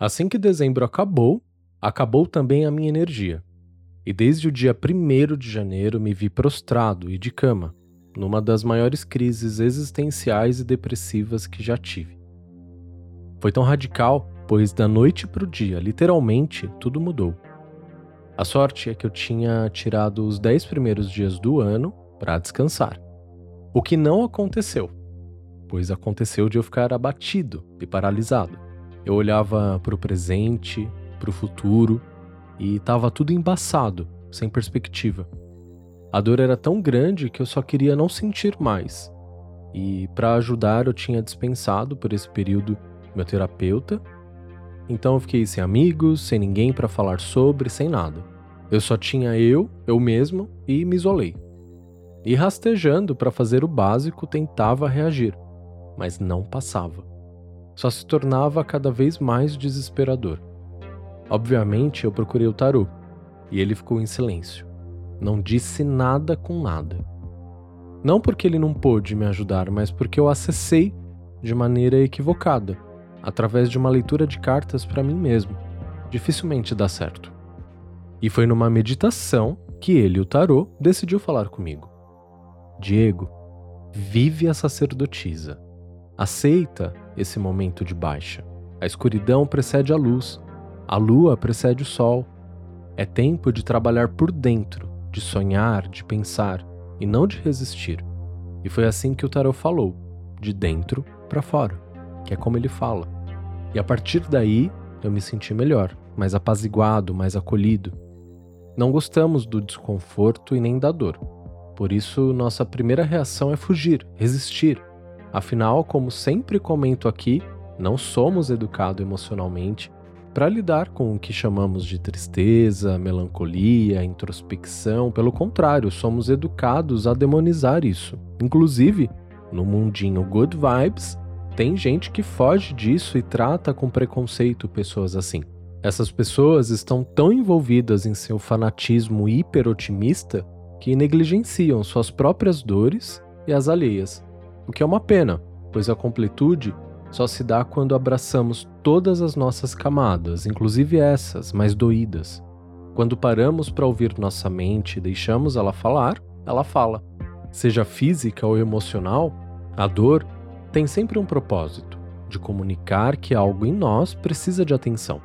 Assim que dezembro acabou, acabou também a minha energia. E desde o dia 1 de janeiro me vi prostrado e de cama, numa das maiores crises existenciais e depressivas que já tive. Foi tão radical, pois da noite para o dia, literalmente, tudo mudou. A sorte é que eu tinha tirado os 10 primeiros dias do ano para descansar. O que não aconteceu, pois aconteceu de eu ficar abatido e paralisado. Eu olhava para o presente, para o futuro e estava tudo embaçado, sem perspectiva. A dor era tão grande que eu só queria não sentir mais. E para ajudar, eu tinha dispensado por esse período meu terapeuta. Então eu fiquei sem amigos, sem ninguém para falar sobre, sem nada. Eu só tinha eu, eu mesmo e me isolei. E rastejando para fazer o básico, tentava reagir, mas não passava. Só se tornava cada vez mais desesperador. Obviamente, eu procurei o tarô e ele ficou em silêncio. Não disse nada com nada. Não porque ele não pôde me ajudar, mas porque eu acessei de maneira equivocada, através de uma leitura de cartas para mim mesmo. Dificilmente dá certo. E foi numa meditação que ele, o tarô, decidiu falar comigo. Diego, vive a sacerdotisa. Aceita esse momento de baixa. A escuridão precede a luz, a lua precede o sol. É tempo de trabalhar por dentro, de sonhar, de pensar e não de resistir. E foi assim que o tarot falou, de dentro para fora, que é como ele fala. E a partir daí eu me senti melhor, mais apaziguado, mais acolhido. Não gostamos do desconforto e nem da dor. Por isso, nossa primeira reação é fugir, resistir. Afinal, como sempre comento aqui, não somos educados emocionalmente para lidar com o que chamamos de tristeza, melancolia, introspecção. Pelo contrário, somos educados a demonizar isso. Inclusive, no mundinho Good Vibes, tem gente que foge disso e trata com preconceito pessoas assim. Essas pessoas estão tão envolvidas em seu fanatismo hiperotimista que negligenciam suas próprias dores e as alheias, o que é uma pena, pois a completude só se dá quando abraçamos todas as nossas camadas, inclusive essas mais doídas. Quando paramos para ouvir nossa mente e deixamos ela falar, ela fala. Seja física ou emocional, a dor tem sempre um propósito de comunicar que algo em nós precisa de atenção.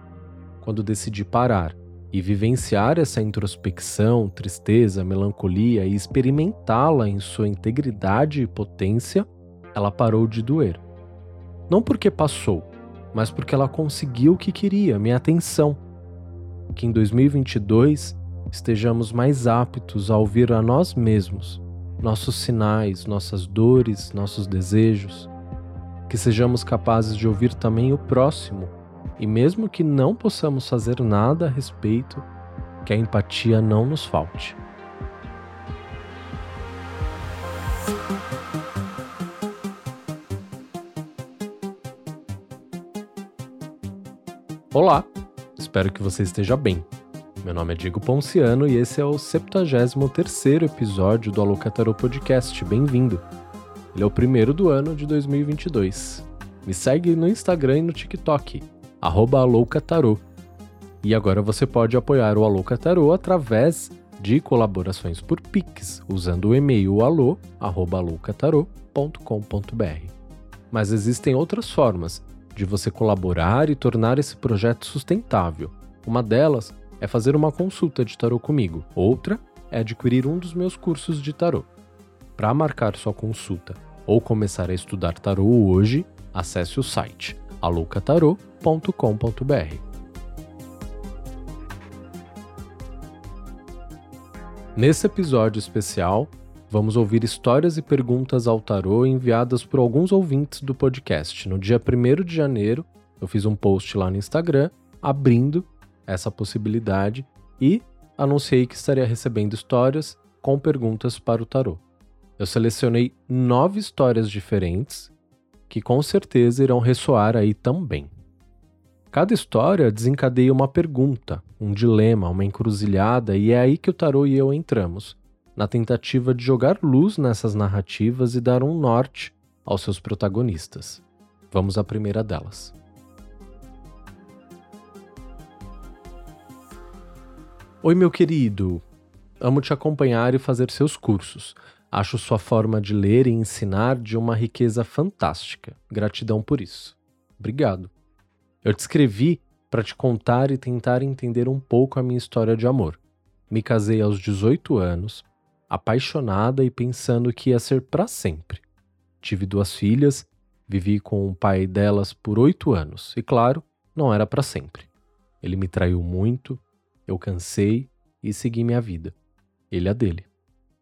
Quando decidi parar e vivenciar essa introspecção, tristeza, melancolia e experimentá-la em sua integridade e potência, ela parou de doer. Não porque passou, mas porque ela conseguiu o que queria, minha atenção. Que em 2022 estejamos mais aptos a ouvir a nós mesmos, nossos sinais, nossas dores, nossos desejos. Que sejamos capazes de ouvir também o próximo, e mesmo que não possamos fazer nada a respeito, que a empatia não nos falte. Olá, espero que você esteja bem. Meu nome é Diego Ponciano e esse é o 73º episódio do Alocatarô Podcast. Bem-vindo! Ele é o primeiro do ano de 2022. Me segue no Instagram e no TikTok, @alocatarô. E agora você pode apoiar o Alocatarô através de colaborações por Pix, usando o e-mail alô@alocatarô.com.br. Mas existem outras formas de você colaborar e tornar esse projeto sustentável. Uma delas é fazer uma consulta de tarô comigo, outra é adquirir um dos meus cursos de tarô. Para marcar sua consulta ou começar a estudar tarô hoje, acesse o site alucatarô.com.br. Nesse episódio especial, vamos ouvir histórias e perguntas ao tarô enviadas por alguns ouvintes do podcast. No dia 1 de janeiro, eu fiz um post lá no Instagram abrindo essa possibilidade e anunciei que estaria recebendo histórias com perguntas para o tarô. Eu selecionei nove histórias diferentes que com certeza irão ressoar aí também. Cada história desencadeia uma pergunta, um dilema, uma encruzilhada, e é aí que o tarô e eu entramos na tentativa de jogar luz nessas narrativas e dar um norte aos seus protagonistas. Vamos à primeira delas. Oi, meu querido! Amo te acompanhar e fazer seus cursos. Acho sua forma de ler e ensinar de uma riqueza fantástica. Gratidão por isso. Obrigado. Eu te escrevi para te contar e tentar entender um pouco a minha história de amor. Me casei aos 18 anos, apaixonada e pensando que ia ser para sempre. Tive duas filhas, vivi com o pai delas por oito anos e, claro, não era para sempre. Ele me traiu muito, eu cansei e segui minha vida. Ele a dele.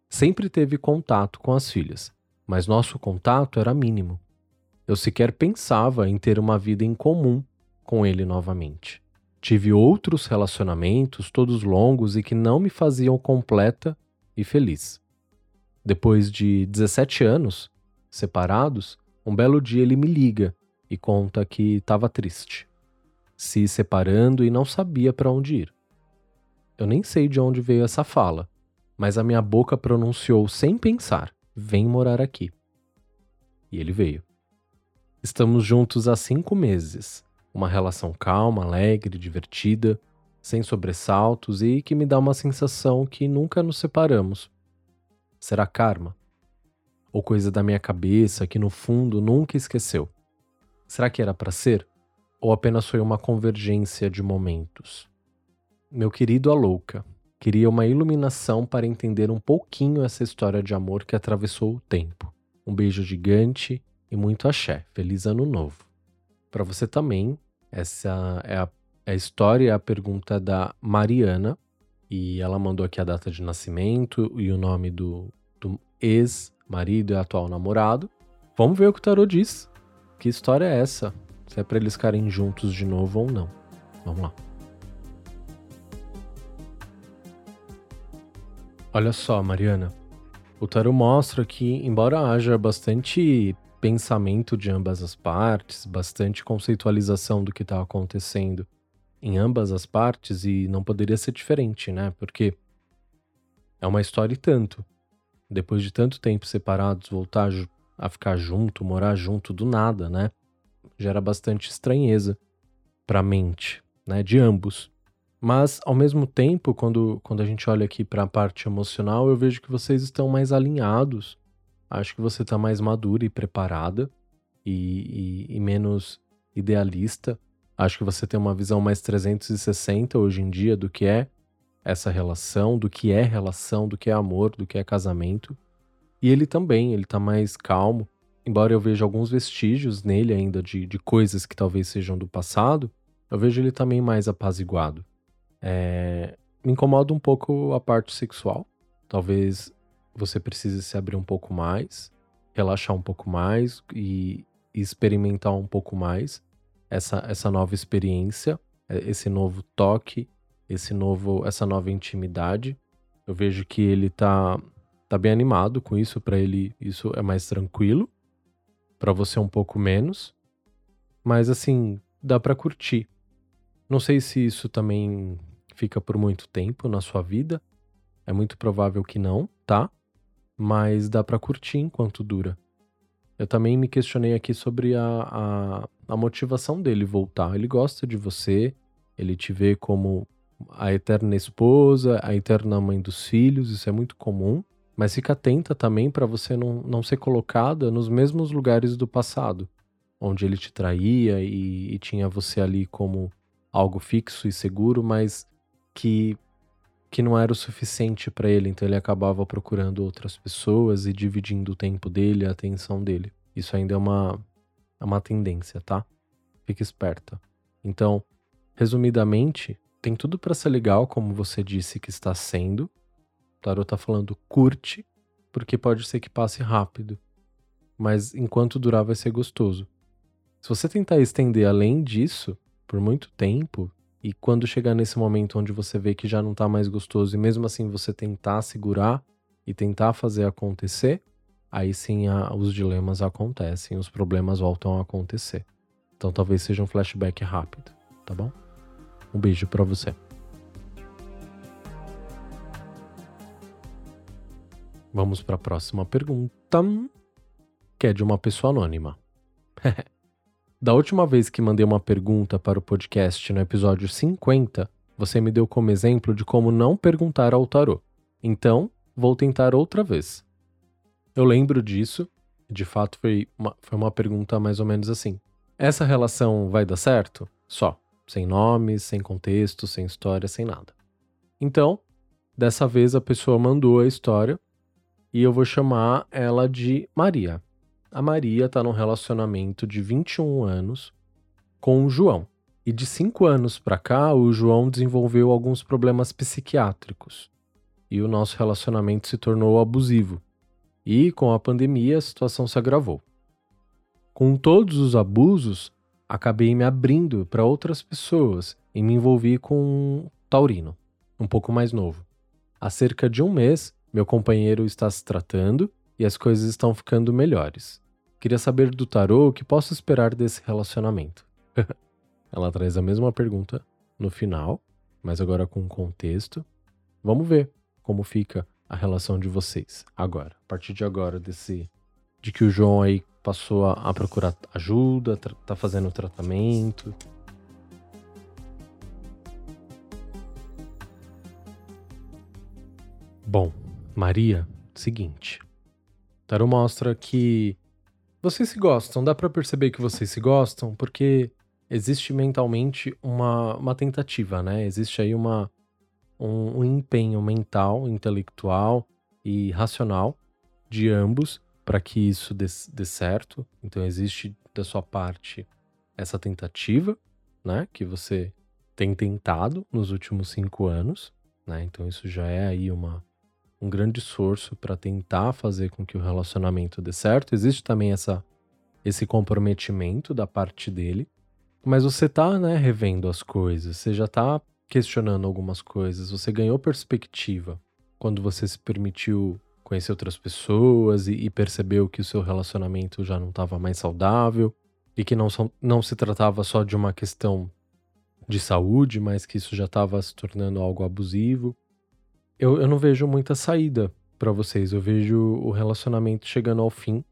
Sempre teve contato com as filhas, mas nosso contato era mínimo. Eu sequer pensava em ter uma vida em comum com ele novamente. Tive outros relacionamentos, todos longos e que não me faziam completa e feliz. Depois de 17 anos separados, um belo dia ele me liga e conta que estava triste, se separando e não sabia para onde ir. Eu nem sei de onde veio essa fala, mas a minha boca pronunciou sem pensar: vem morar aqui. E ele veio. Estamos juntos há cinco meses. Uma relação calma, alegre, divertida, sem sobressaltos e que me dá uma sensação que nunca nos separamos. Será karma? Ou coisa da minha cabeça que no fundo nunca esqueceu? Será que era para ser? Ou apenas foi uma convergência de momentos? Meu querido Alouca, queria uma iluminação para entender um pouquinho essa história de amor que atravessou o tempo. Um beijo gigante e muito axé. Feliz ano novo. Para você também, essa é a, a história e a pergunta da Mariana. E ela mandou aqui a data de nascimento e o nome do, do ex-marido e atual namorado. Vamos ver o que o tarô diz. Que história é essa? Se é para eles ficarem juntos de novo ou não. Vamos lá. Olha só, Mariana. O tarot mostra que, embora haja bastante pensamento de ambas as partes, bastante conceitualização do que está acontecendo em ambas as partes, e não poderia ser diferente, né? Porque é uma história e tanto. Depois de tanto tempo separados, voltar a ficar junto, morar junto do nada, né? Gera bastante estranheza para a mente, né? De ambos. Mas, ao mesmo tempo, quando, quando a gente olha aqui para a parte emocional, eu vejo que vocês estão mais alinhados. Acho que você está mais madura e preparada e, e, e menos idealista. Acho que você tem uma visão mais 360 hoje em dia do que é essa relação, do que é relação, do que é amor, do que é casamento. E ele também, ele tá mais calmo. Embora eu veja alguns vestígios nele ainda de, de coisas que talvez sejam do passado, eu vejo ele também mais apaziguado. É, me incomoda um pouco a parte sexual. Talvez você precise se abrir um pouco mais, relaxar um pouco mais e, e experimentar um pouco mais essa, essa nova experiência, é, esse novo toque, esse novo, essa nova intimidade. Eu vejo que ele tá, tá bem animado com isso, para ele isso é mais tranquilo, para você um pouco menos. Mas assim, dá para curtir. Não sei se isso também fica por muito tempo na sua vida. É muito provável que não, tá? Mas dá para curtir enquanto dura. Eu também me questionei aqui sobre a, a, a motivação dele voltar. Ele gosta de você, ele te vê como a eterna esposa, a eterna mãe dos filhos, isso é muito comum. Mas fica atenta também para você não, não ser colocada nos mesmos lugares do passado, onde ele te traía e, e tinha você ali como algo fixo e seguro, mas que que não era o suficiente para ele, então ele acabava procurando outras pessoas e dividindo o tempo dele, a atenção dele. Isso ainda é uma é uma tendência, tá? Fique esperta. Então, resumidamente, tem tudo para ser legal, como você disse que está sendo. O tarot tá falando curte, porque pode ser que passe rápido. Mas enquanto durar vai ser gostoso. Se você tentar estender além disso por muito tempo, e quando chegar nesse momento onde você vê que já não tá mais gostoso e mesmo assim você tentar segurar e tentar fazer acontecer, aí sim a, os dilemas acontecem, os problemas voltam a acontecer. Então talvez seja um flashback rápido, tá bom? Um beijo para você. Vamos para a próxima pergunta, que é de uma pessoa anônima. Da última vez que mandei uma pergunta para o podcast no episódio 50, você me deu como exemplo de como não perguntar ao tarô. Então, vou tentar outra vez. Eu lembro disso, de fato foi uma, foi uma pergunta mais ou menos assim: essa relação vai dar certo? Só. Sem nomes, sem contexto, sem história, sem nada. Então, dessa vez a pessoa mandou a história e eu vou chamar ela de Maria. A Maria está num relacionamento de 21 anos com o João. E de 5 anos para cá, o João desenvolveu alguns problemas psiquiátricos. E o nosso relacionamento se tornou abusivo. E com a pandemia, a situação se agravou. Com todos os abusos, acabei me abrindo para outras pessoas e me envolvi com um taurino, um pouco mais novo. Há cerca de um mês, meu companheiro está se tratando e as coisas estão ficando melhores. Queria saber do tarô o que posso esperar desse relacionamento. Ela traz a mesma pergunta no final, mas agora com contexto. Vamos ver como fica a relação de vocês agora, a partir de agora desse de que o João aí passou a, a procurar ajuda, tá fazendo tratamento. Bom, Maria, seguinte. Tarot mostra que vocês se gostam, dá para perceber que vocês se gostam, porque existe mentalmente uma, uma tentativa, né? Existe aí uma, um, um empenho mental, intelectual e racional de ambos para que isso dê, dê certo. Então existe da sua parte essa tentativa, né? Que você tem tentado nos últimos cinco anos, né? Então isso já é aí uma, um grande esforço para tentar fazer com que o relacionamento dê certo. Existe também essa, esse comprometimento da parte dele, mas você tá, né, revendo as coisas, você já tá questionando algumas coisas, você ganhou perspectiva quando você se permitiu conhecer outras pessoas e, e percebeu que o seu relacionamento já não estava mais saudável e que não, não se tratava só de uma questão de saúde, mas que isso já estava se tornando algo abusivo. Eu, eu não vejo muita saída para vocês, eu vejo o relacionamento chegando ao fim,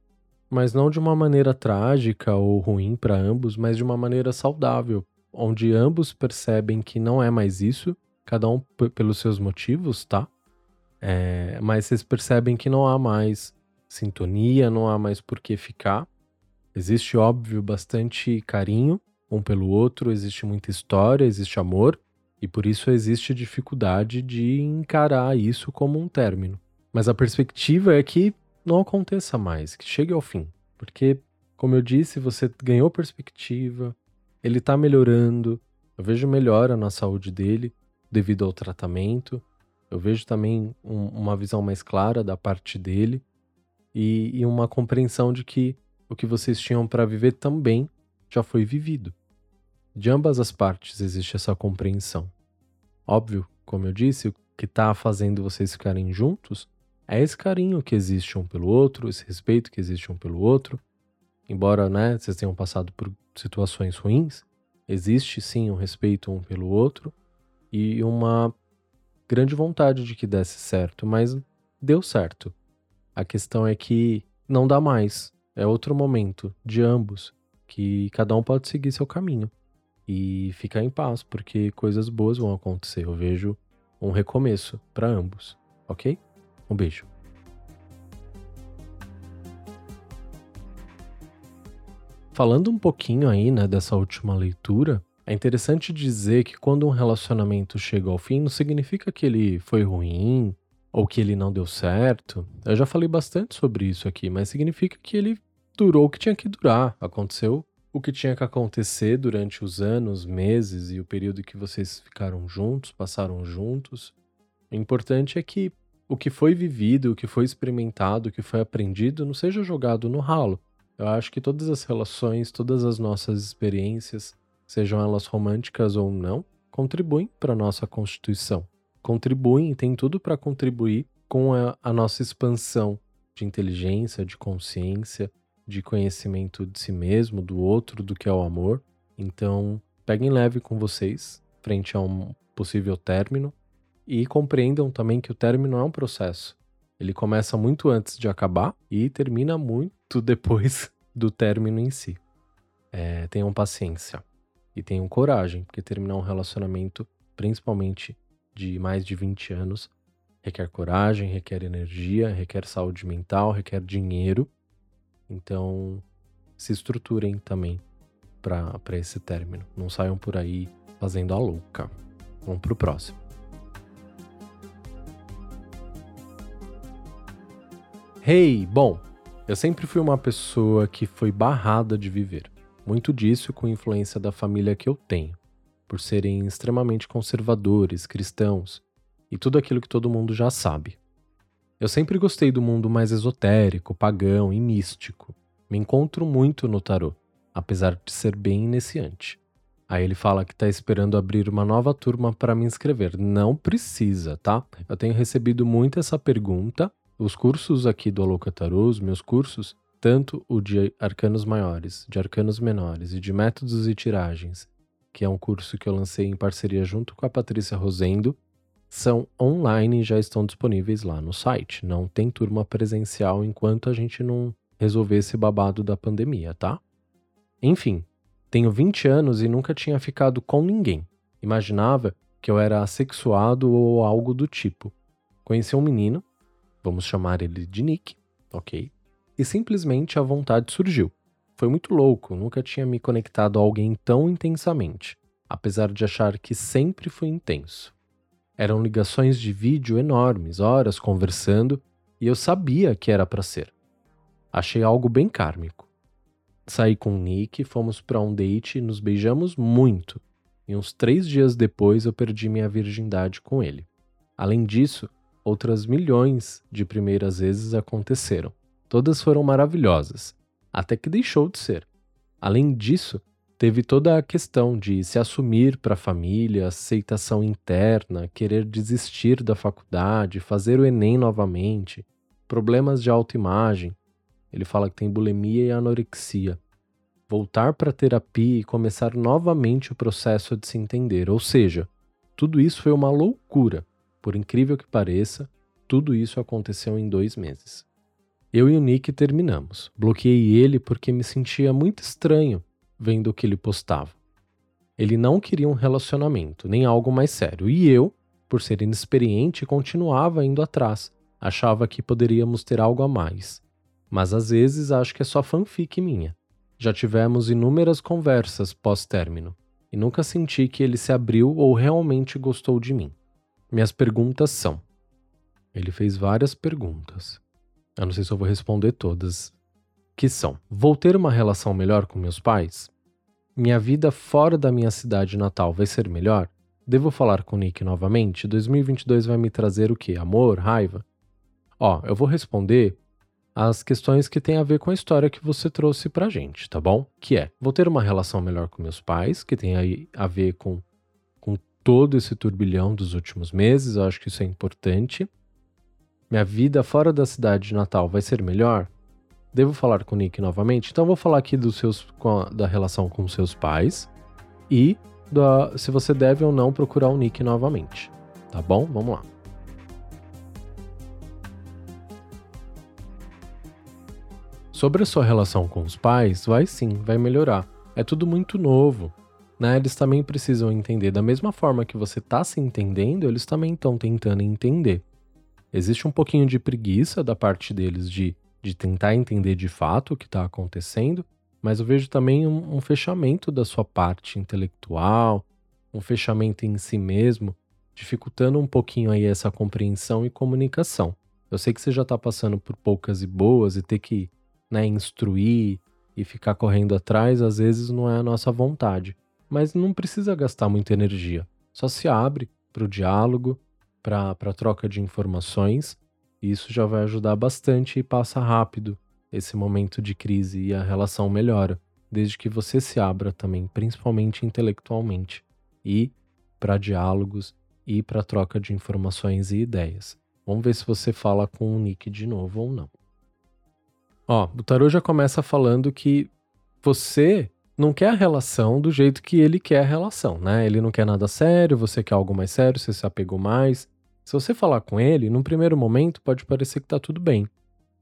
mas não de uma maneira trágica ou ruim para ambos, mas de uma maneira saudável, onde ambos percebem que não é mais isso, cada um pelos seus motivos, tá? É, mas vocês percebem que não há mais sintonia, não há mais por que ficar. Existe, óbvio, bastante carinho um pelo outro, existe muita história, existe amor, e por isso existe dificuldade de encarar isso como um término. Mas a perspectiva é que não aconteça mais, que chegue ao fim. Porque, como eu disse, você ganhou perspectiva, ele tá melhorando, eu vejo melhora na saúde dele devido ao tratamento. Eu vejo também um, uma visão mais clara da parte dele e, e uma compreensão de que o que vocês tinham para viver também já foi vivido. De ambas as partes existe essa compreensão. Óbvio, como eu disse, o que está fazendo vocês ficarem juntos é esse carinho que existe um pelo outro, esse respeito que existe um pelo outro. Embora né, vocês tenham passado por situações ruins, existe sim um respeito um pelo outro e uma grande vontade de que desse certo, mas deu certo. A questão é que não dá mais. É outro momento de ambos, que cada um pode seguir seu caminho e ficar em paz, porque coisas boas vão acontecer. Eu vejo um recomeço para ambos, ok? Um beijo. Falando um pouquinho aí, né, dessa última leitura, é interessante dizer que quando um relacionamento chega ao fim, não significa que ele foi ruim ou que ele não deu certo. Eu já falei bastante sobre isso aqui, mas significa que ele durou o que tinha que durar. Aconteceu o que tinha que acontecer durante os anos, meses e o período que vocês ficaram juntos, passaram juntos. O importante é que o que foi vivido, o que foi experimentado, o que foi aprendido não seja jogado no ralo. Eu acho que todas as relações, todas as nossas experiências, sejam elas românticas ou não, contribuem para a nossa constituição. Contribuem e têm tudo para contribuir com a, a nossa expansão de inteligência, de consciência, de conhecimento de si mesmo, do outro, do que é o amor. Então, peguem leve com vocês frente a um possível término e compreendam também que o término é um processo. Ele começa muito antes de acabar e termina muito depois do término em si. É, tenham paciência e tenham coragem, porque terminar um relacionamento principalmente de mais de 20 anos, requer coragem, requer energia, requer saúde mental, requer dinheiro. Então, se estruturem também para esse término. Não saiam por aí fazendo a louca. Vamos pro próximo. Hey, bom, eu sempre fui uma pessoa que foi barrada de viver. Muito disso com influência da família que eu tenho, por serem extremamente conservadores, cristãos e tudo aquilo que todo mundo já sabe. Eu sempre gostei do mundo mais esotérico, pagão e místico. Me encontro muito no tarô, apesar de ser bem iniciante. Aí ele fala que está esperando abrir uma nova turma para me inscrever. Não precisa, tá? Eu tenho recebido muito essa pergunta. Os cursos aqui do Aloca Tarô, os meus cursos, tanto o de arcanos maiores, de arcanos menores e de métodos e tiragens, que é um curso que eu lancei em parceria junto com a Patrícia Rosendo, são online e já estão disponíveis lá no site. Não tem turma presencial enquanto a gente não resolver esse babado da pandemia, tá? Enfim, tenho 20 anos e nunca tinha ficado com ninguém. Imaginava que eu era assexuado ou algo do tipo. Conheci um menino, vamos chamar ele de Nick, ok? E simplesmente a vontade surgiu. Foi muito louco, nunca tinha me conectado a alguém tão intensamente, apesar de achar que sempre fui intenso. Eram ligações de vídeo enormes, horas conversando, e eu sabia que era para ser. Achei algo bem kármico. Saí com o Nick, fomos para um date e nos beijamos muito. E uns três dias depois eu perdi minha virgindade com ele. Além disso, outras milhões de primeiras vezes aconteceram. Todas foram maravilhosas, até que deixou de ser. Além disso, teve toda a questão de se assumir para a família, aceitação interna, querer desistir da faculdade, fazer o Enem novamente, problemas de autoimagem, ele fala que tem bulimia e anorexia. Voltar para a terapia e começar novamente o processo de se entender. Ou seja, tudo isso foi uma loucura. Por incrível que pareça, tudo isso aconteceu em dois meses. Eu e o Nick terminamos. Bloqueei ele porque me sentia muito estranho vendo o que ele postava. Ele não queria um relacionamento, nem algo mais sério, e eu, por ser inexperiente, continuava indo atrás. Achava que poderíamos ter algo a mais mas às vezes acho que é só fanfic minha. Já tivemos inúmeras conversas pós-término e nunca senti que ele se abriu ou realmente gostou de mim. Minhas perguntas são: ele fez várias perguntas. Eu não sei se eu vou responder todas. Que são: vou ter uma relação melhor com meus pais? Minha vida fora da minha cidade natal vai ser melhor? Devo falar com Nick novamente? 2022 vai me trazer o quê? Amor? Raiva? Ó, eu vou responder as questões que têm a ver com a história que você trouxe pra gente, tá bom? Que é, vou ter uma relação melhor com meus pais, que tem aí a ver com, com todo esse turbilhão dos últimos meses, eu acho que isso é importante. Minha vida fora da cidade de Natal vai ser melhor? Devo falar com o Nick novamente? Então vou falar aqui dos seus, a, da relação com seus pais e da, se você deve ou não procurar o Nick novamente. Tá bom? Vamos lá. Sobre a sua relação com os pais, vai sim, vai melhorar. É tudo muito novo. Né? Eles também precisam entender. Da mesma forma que você está se entendendo, eles também estão tentando entender. Existe um pouquinho de preguiça da parte deles de, de tentar entender de fato o que está acontecendo, mas eu vejo também um, um fechamento da sua parte intelectual, um fechamento em si mesmo, dificultando um pouquinho aí essa compreensão e comunicação. Eu sei que você já está passando por poucas e boas e ter que né, instruir e ficar correndo atrás, às vezes não é a nossa vontade. Mas não precisa gastar muita energia. Só se abre para o diálogo, para a troca de informações, isso já vai ajudar bastante e passa rápido esse momento de crise e a relação melhora, desde que você se abra também, principalmente intelectualmente, e para diálogos e para troca de informações e ideias. Vamos ver se você fala com o Nick de novo ou não. Ó, o tarô já começa falando que você não quer a relação do jeito que ele quer a relação, né? Ele não quer nada sério, você quer algo mais sério, você se apegou mais. Se você falar com ele, num primeiro momento pode parecer que tá tudo bem.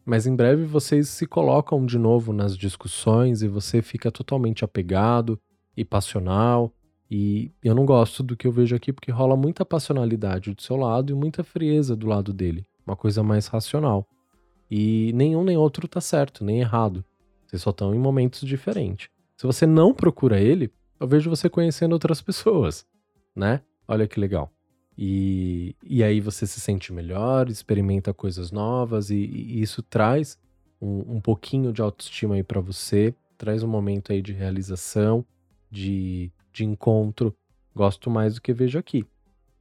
Mas em breve vocês se colocam de novo nas discussões e você fica totalmente apegado e passional. E eu não gosto do que eu vejo aqui porque rola muita passionalidade do seu lado e muita frieza do lado dele. Uma coisa mais racional. E nenhum nem outro tá certo, nem errado. Vocês só estão em momentos diferentes. Se você não procura ele, eu vejo você conhecendo outras pessoas, né? Olha que legal. E, e aí você se sente melhor, experimenta coisas novas e, e isso traz um, um pouquinho de autoestima aí para você, traz um momento aí de realização, de, de encontro. Gosto mais do que vejo aqui.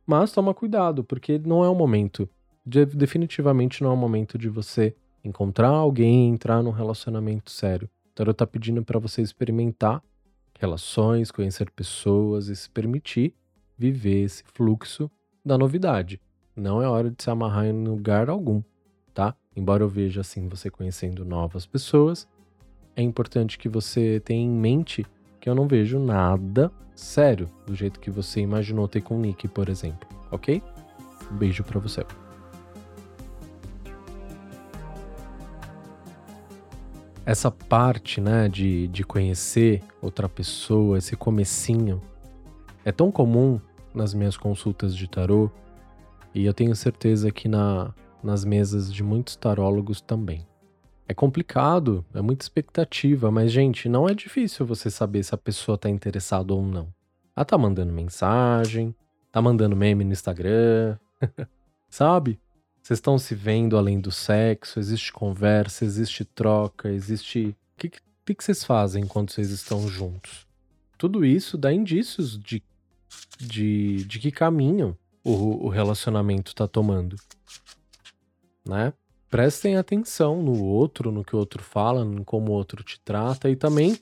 Mas toma cuidado, porque não é o momento. De, definitivamente não é o momento de você encontrar alguém, entrar num relacionamento sério. Então eu tá pedindo para você experimentar relações, conhecer pessoas e se permitir viver esse fluxo da novidade. Não é hora de se amarrar em lugar algum, tá? Embora eu veja assim você conhecendo novas pessoas, é importante que você tenha em mente que eu não vejo nada sério do jeito que você imaginou ter com o Nick, por exemplo, ok? Um beijo para você. Essa parte, né, de, de conhecer outra pessoa, esse comecinho, é tão comum nas minhas consultas de tarô e eu tenho certeza que na, nas mesas de muitos tarólogos também. É complicado, é muita expectativa, mas, gente, não é difícil você saber se a pessoa tá interessada ou não. Ela tá mandando mensagem, tá mandando meme no Instagram, sabe? Vocês estão se vendo além do sexo, existe conversa, existe troca, existe. O que, que, que vocês fazem enquanto vocês estão juntos? Tudo isso dá indícios de, de, de que caminho o, o relacionamento tá tomando. Né? prestem atenção no outro, no que o outro fala, em como o outro te trata e também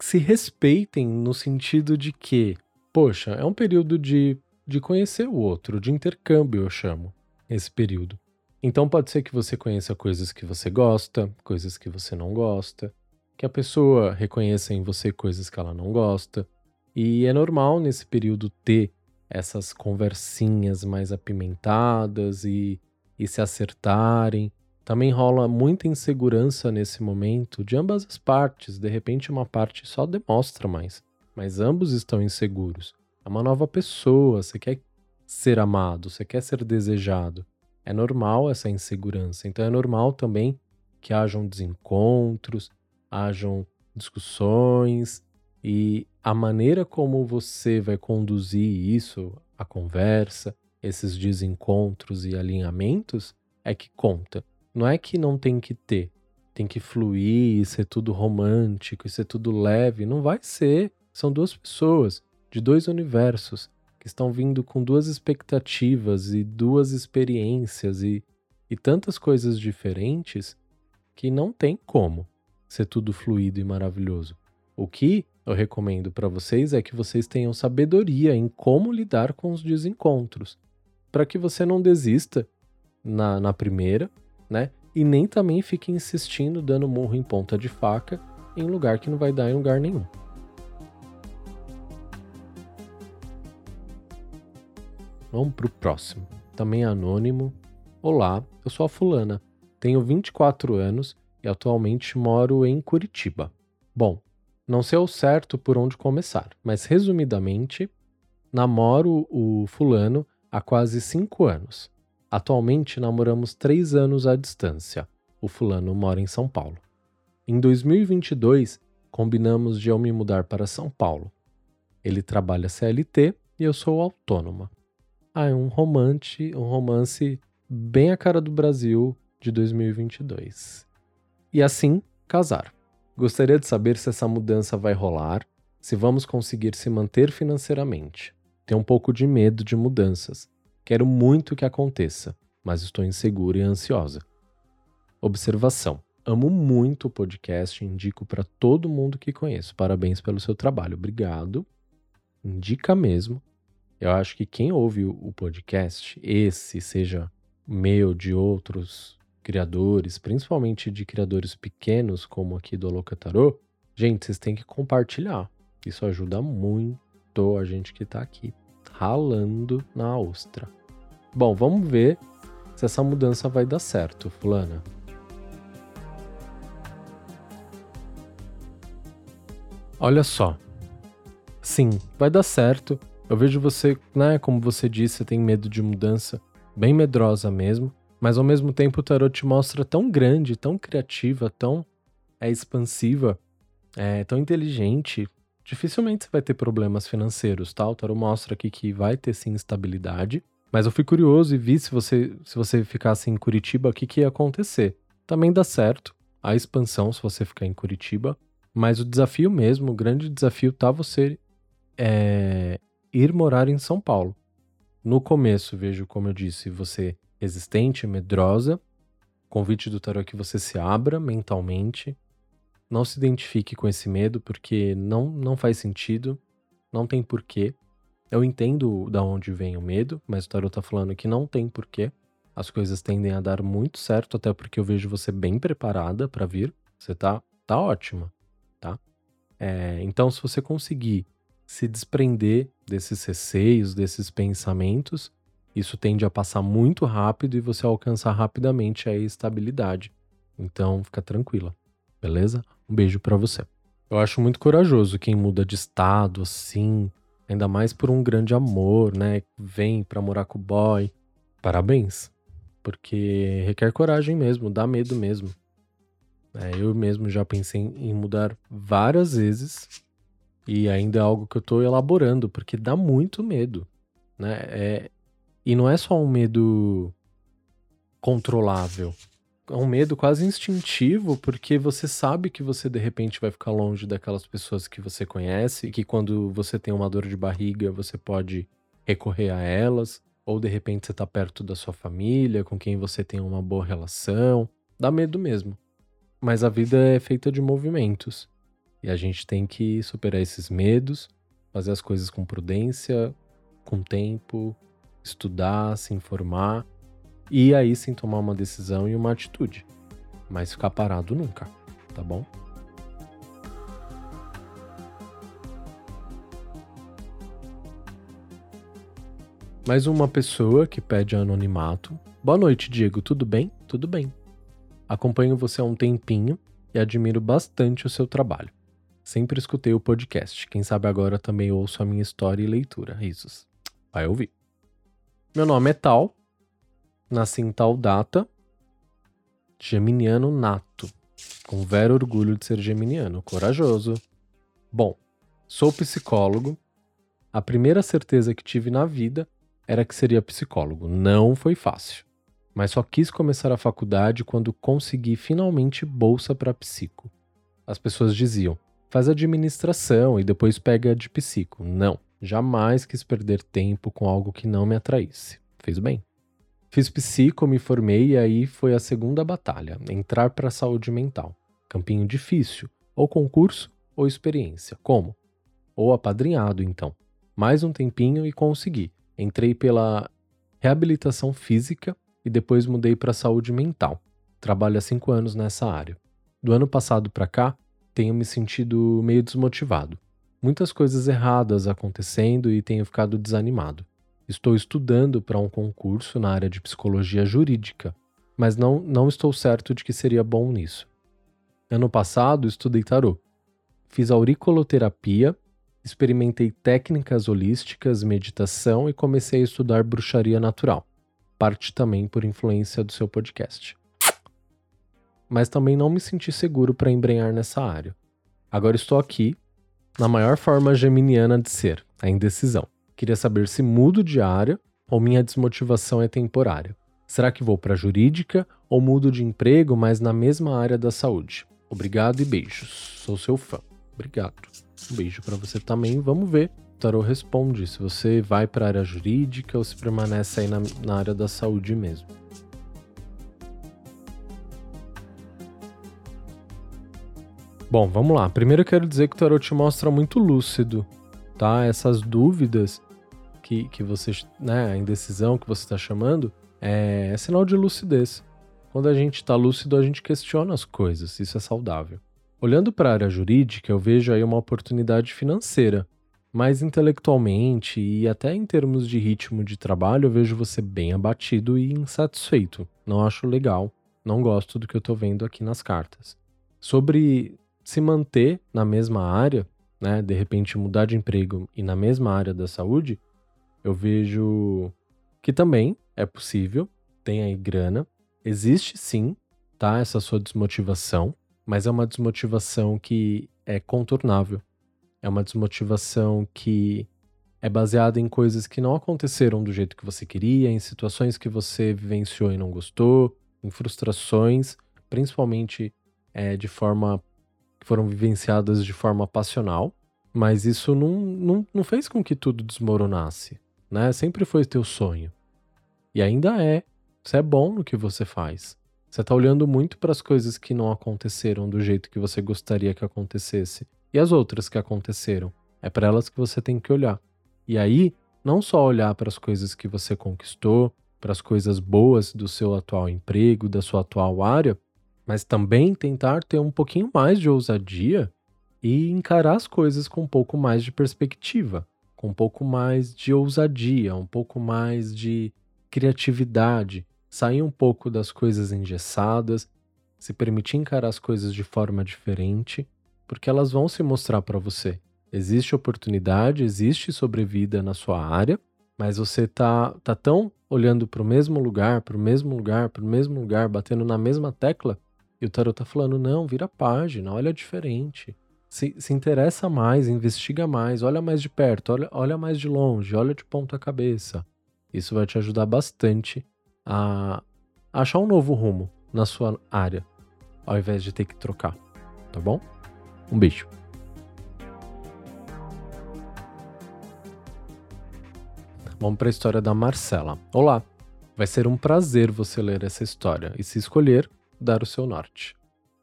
se respeitem no sentido de que, poxa, é um período de, de conhecer o outro, de intercâmbio, eu chamo esse período. Então pode ser que você conheça coisas que você gosta, coisas que você não gosta, que a pessoa reconheça em você coisas que ela não gosta. E é normal nesse período ter essas conversinhas mais apimentadas e e se acertarem. Também rola muita insegurança nesse momento de ambas as partes. De repente, uma parte só demonstra mais, mas ambos estão inseguros. É uma nova pessoa, você quer ser amado, você quer ser desejado. É normal essa insegurança. Então, é normal também que hajam desencontros, hajam discussões e a maneira como você vai conduzir isso, a conversa, esses desencontros e alinhamentos é que conta. Não é que não tem que ter, tem que fluir e ser tudo romântico e ser tudo leve. Não vai ser. São duas pessoas de dois universos que estão vindo com duas expectativas e duas experiências e, e tantas coisas diferentes que não tem como ser tudo fluido e maravilhoso. O que eu recomendo para vocês é que vocês tenham sabedoria em como lidar com os desencontros para que você não desista na, na primeira, né? E nem também fique insistindo dando murro em ponta de faca em lugar que não vai dar em lugar nenhum. Vamos pro próximo. Também anônimo. Olá, eu sou a fulana. Tenho 24 anos e atualmente moro em Curitiba. Bom, não sei ao certo por onde começar, mas resumidamente, namoro o fulano há quase cinco anos. Atualmente namoramos três anos à distância. O fulano mora em São Paulo. Em 2022, combinamos de eu me mudar para São Paulo. Ele trabalha CLT e eu sou autônoma. Ah, é um romance, um romance bem a cara do Brasil de 2022. E assim, casar. Gostaria de saber se essa mudança vai rolar, se vamos conseguir se manter financeiramente. Tenho um pouco de medo de mudanças. Quero muito que aconteça, mas estou insegura e ansiosa. Observação: Amo muito o podcast, indico para todo mundo que conheço. Parabéns pelo seu trabalho. Obrigado. Indica mesmo. Eu acho que quem ouve o podcast, esse seja meu, de outros criadores, principalmente de criadores pequenos, como aqui do Alocatarô, gente, vocês têm que compartilhar. Isso ajuda muito a gente que está aqui ralando na ostra. Bom, vamos ver se essa mudança vai dar certo, fulana. Olha só. sim, vai dar certo. Eu vejo você, né, como você disse, tem medo de mudança, bem medrosa mesmo, mas ao mesmo tempo o tarot te mostra tão grande, tão criativa, tão é, expansiva, é, tão inteligente. Dificilmente você vai ter problemas financeiros, tá? O tarot mostra aqui que vai ter sim estabilidade, mas eu fui curioso e vi se você se você ficasse em Curitiba, o que, que ia acontecer. Também dá certo a expansão se você ficar em Curitiba, mas o desafio mesmo, o grande desafio tá você é, ir morar em São Paulo. No começo, vejo, como eu disse, você resistente, medrosa. Convite do tarot é que você se abra mentalmente. Não se identifique com esse medo, porque não, não faz sentido, não tem porquê. Eu entendo da onde vem o medo, mas o tarot tá falando que não tem porquê. As coisas tendem a dar muito certo, até porque eu vejo você bem preparada para vir. Você tá, tá ótima, tá? É, então, se você conseguir se desprender desses receios, desses pensamentos, isso tende a passar muito rápido e você alcançar rapidamente a estabilidade. Então, fica tranquila, beleza? Um beijo para você. Eu acho muito corajoso quem muda de estado assim, ainda mais por um grande amor, né? Vem pra morar com o boy. Parabéns, porque requer coragem mesmo, dá medo mesmo. É, eu mesmo já pensei em mudar várias vezes e ainda é algo que eu tô elaborando, porque dá muito medo, né? É, e não é só um medo controlável. É um medo quase instintivo, porque você sabe que você de repente vai ficar longe daquelas pessoas que você conhece, e que quando você tem uma dor de barriga, você pode recorrer a elas, ou de repente você tá perto da sua família, com quem você tem uma boa relação. Dá medo mesmo. Mas a vida é feita de movimentos. E a gente tem que superar esses medos, fazer as coisas com prudência, com tempo, estudar, se informar e aí sim tomar uma decisão e uma atitude. Mas ficar parado nunca, tá bom? Mais uma pessoa que pede anonimato. Boa noite, Diego. Tudo bem? Tudo bem. Acompanho você há um tempinho e admiro bastante o seu trabalho. Sempre escutei o podcast. Quem sabe agora também ouço a minha história e leitura. Risos. Vai ouvir. Meu nome é Tal. Nasci em tal data. Geminiano nato. Com vero orgulho de ser geminiano. Corajoso. Bom, sou psicólogo. A primeira certeza que tive na vida era que seria psicólogo. Não foi fácil. Mas só quis começar a faculdade quando consegui finalmente bolsa para psico. As pessoas diziam: faz administração e depois pega de psico. Não, jamais quis perder tempo com algo que não me atraísse. Fez bem. Fiz psico, me formei e aí foi a segunda batalha, entrar para a saúde mental. Campinho difícil, ou concurso ou experiência. Como? Ou apadrinhado, então. Mais um tempinho e consegui. Entrei pela reabilitação física e depois mudei para saúde mental. Trabalho há cinco anos nessa área. Do ano passado para cá, tenho me sentido meio desmotivado. Muitas coisas erradas acontecendo e tenho ficado desanimado. Estou estudando para um concurso na área de psicologia jurídica, mas não, não estou certo de que seria bom nisso. Ano passado estudei tarô. Fiz auriculoterapia, experimentei técnicas holísticas, meditação e comecei a estudar bruxaria natural. Parte também por influência do seu podcast mas também não me senti seguro para embrenhar nessa área. Agora estou aqui, na maior forma geminiana de ser, a indecisão. Queria saber se mudo de área ou minha desmotivação é temporária. Será que vou para jurídica ou mudo de emprego, mas na mesma área da saúde? Obrigado e beijos. Sou seu fã. Obrigado. Um beijo para você também. Vamos ver. O Tarot responde se você vai para a área jurídica ou se permanece aí na, na área da saúde mesmo. Bom, vamos lá. Primeiro eu quero dizer que o tarot te mostra muito lúcido, tá? Essas dúvidas que, que você, né, a indecisão que você está chamando, é, é, sinal de lucidez. Quando a gente está lúcido, a gente questiona as coisas, isso é saudável. Olhando para a área jurídica, eu vejo aí uma oportunidade financeira, mas intelectualmente e até em termos de ritmo de trabalho, eu vejo você bem abatido e insatisfeito. Não acho legal, não gosto do que eu estou vendo aqui nas cartas. Sobre se manter na mesma área, né, de repente mudar de emprego e na mesma área da saúde, eu vejo que também é possível, tem aí grana, existe sim, tá, essa sua desmotivação, mas é uma desmotivação que é contornável. É uma desmotivação que é baseada em coisas que não aconteceram do jeito que você queria, em situações que você vivenciou e não gostou, em frustrações, principalmente é, de forma foram vivenciadas de forma passional, mas isso não, não, não fez com que tudo desmoronasse, né? Sempre foi teu sonho. E ainda é. Você é bom no que você faz. Você está olhando muito para as coisas que não aconteceram do jeito que você gostaria que acontecesse. E as outras que aconteceram. É para elas que você tem que olhar. E aí, não só olhar para as coisas que você conquistou, para as coisas boas do seu atual emprego, da sua atual área, mas também tentar ter um pouquinho mais de ousadia e encarar as coisas com um pouco mais de perspectiva, com um pouco mais de ousadia, um pouco mais de criatividade, sair um pouco das coisas engessadas, se permitir encarar as coisas de forma diferente, porque elas vão se mostrar para você. Existe oportunidade, existe sobrevida na sua área, mas você tá, tá tão olhando para o mesmo lugar, para o mesmo lugar, para o mesmo lugar, batendo na mesma tecla, e o tarot tá falando: não, vira página, olha diferente. Se, se interessa mais, investiga mais, olha mais de perto, olha, olha mais de longe, olha de ponta cabeça. Isso vai te ajudar bastante a achar um novo rumo na sua área, ao invés de ter que trocar, tá bom? Um beijo. Vamos para a história da Marcela. Olá, vai ser um prazer você ler essa história e, se escolher, dar o seu norte.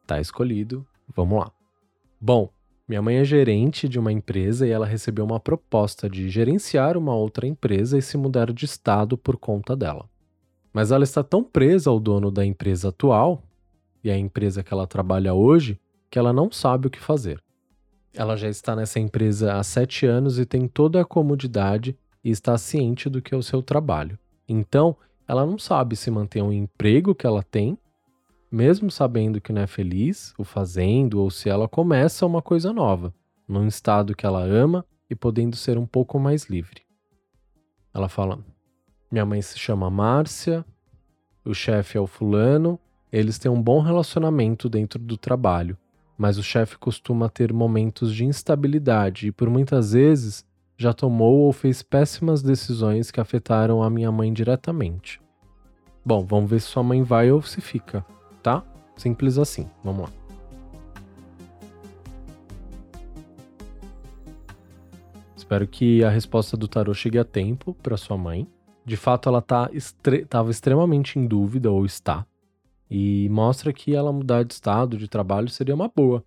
Tá escolhido, vamos lá. Bom, minha mãe é gerente de uma empresa e ela recebeu uma proposta de gerenciar uma outra empresa e se mudar de estado por conta dela. Mas ela está tão presa ao dono da empresa atual e à empresa que ela trabalha hoje que ela não sabe o que fazer. Ela já está nessa empresa há sete anos e tem toda a comodidade e está ciente do que é o seu trabalho. Então, ela não sabe se manter um emprego que ela tem, mesmo sabendo que não é feliz o fazendo, ou se ela começa uma coisa nova, num estado que ela ama e podendo ser um pouco mais livre. Ela fala: minha mãe se chama Márcia, o chefe é o fulano, eles têm um bom relacionamento dentro do trabalho, mas o chefe costuma ter momentos de instabilidade e por muitas vezes já tomou ou fez péssimas decisões que afetaram a minha mãe diretamente. Bom, vamos ver se sua mãe vai ou se fica? Simples assim. Vamos lá. Espero que a resposta do tarô chegue a tempo para sua mãe de fato ela tá estre estava extremamente em dúvida, ou está, e mostra que ela mudar de estado, de trabalho, seria uma boa.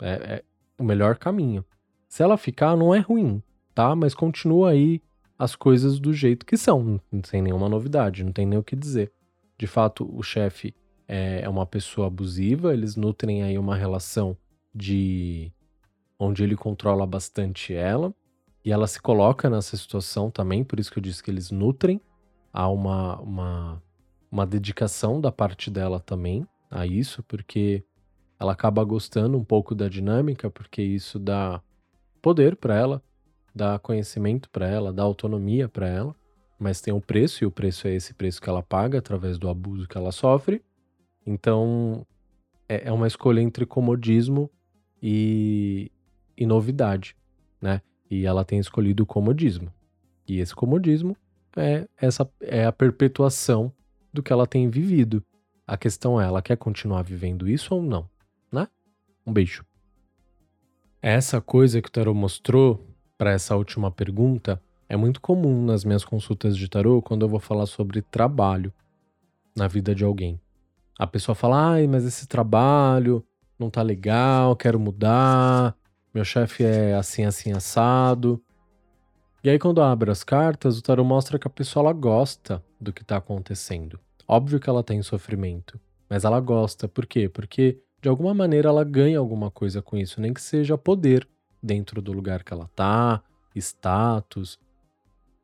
É, é o melhor caminho. Se ela ficar, não é ruim, tá? Mas continua aí as coisas do jeito que são, tem nenhuma novidade, não tem nem o que dizer. De fato, o chefe é, é uma pessoa abusiva, eles nutrem aí uma relação de onde ele controla bastante ela, e ela se coloca nessa situação também, por isso que eu disse que eles nutrem. Há uma, uma, uma dedicação da parte dela também a isso, porque ela acaba gostando um pouco da dinâmica, porque isso dá poder para ela, dá conhecimento para ela, dá autonomia para ela, mas tem um preço, e o preço é esse preço que ela paga através do abuso que ela sofre. Então, é, é uma escolha entre comodismo e, e novidade, né? E ela tem escolhido o comodismo. E esse comodismo é essa é a perpetuação do que ela tem vivido. A questão é, ela quer continuar vivendo isso ou não, né? Um beijo. Essa coisa que o tarot mostrou para essa última pergunta é muito comum nas minhas consultas de tarot quando eu vou falar sobre trabalho na vida de alguém. A pessoa fala: "Ai, mas esse trabalho não tá legal, quero mudar, meu chefe é assim, assim, assado. E aí, quando abre as cartas, o tarot mostra que a pessoa ela gosta do que está acontecendo. Óbvio que ela tem sofrimento, mas ela gosta. Por quê? Porque de alguma maneira ela ganha alguma coisa com isso, nem que seja poder dentro do lugar que ela tá, status.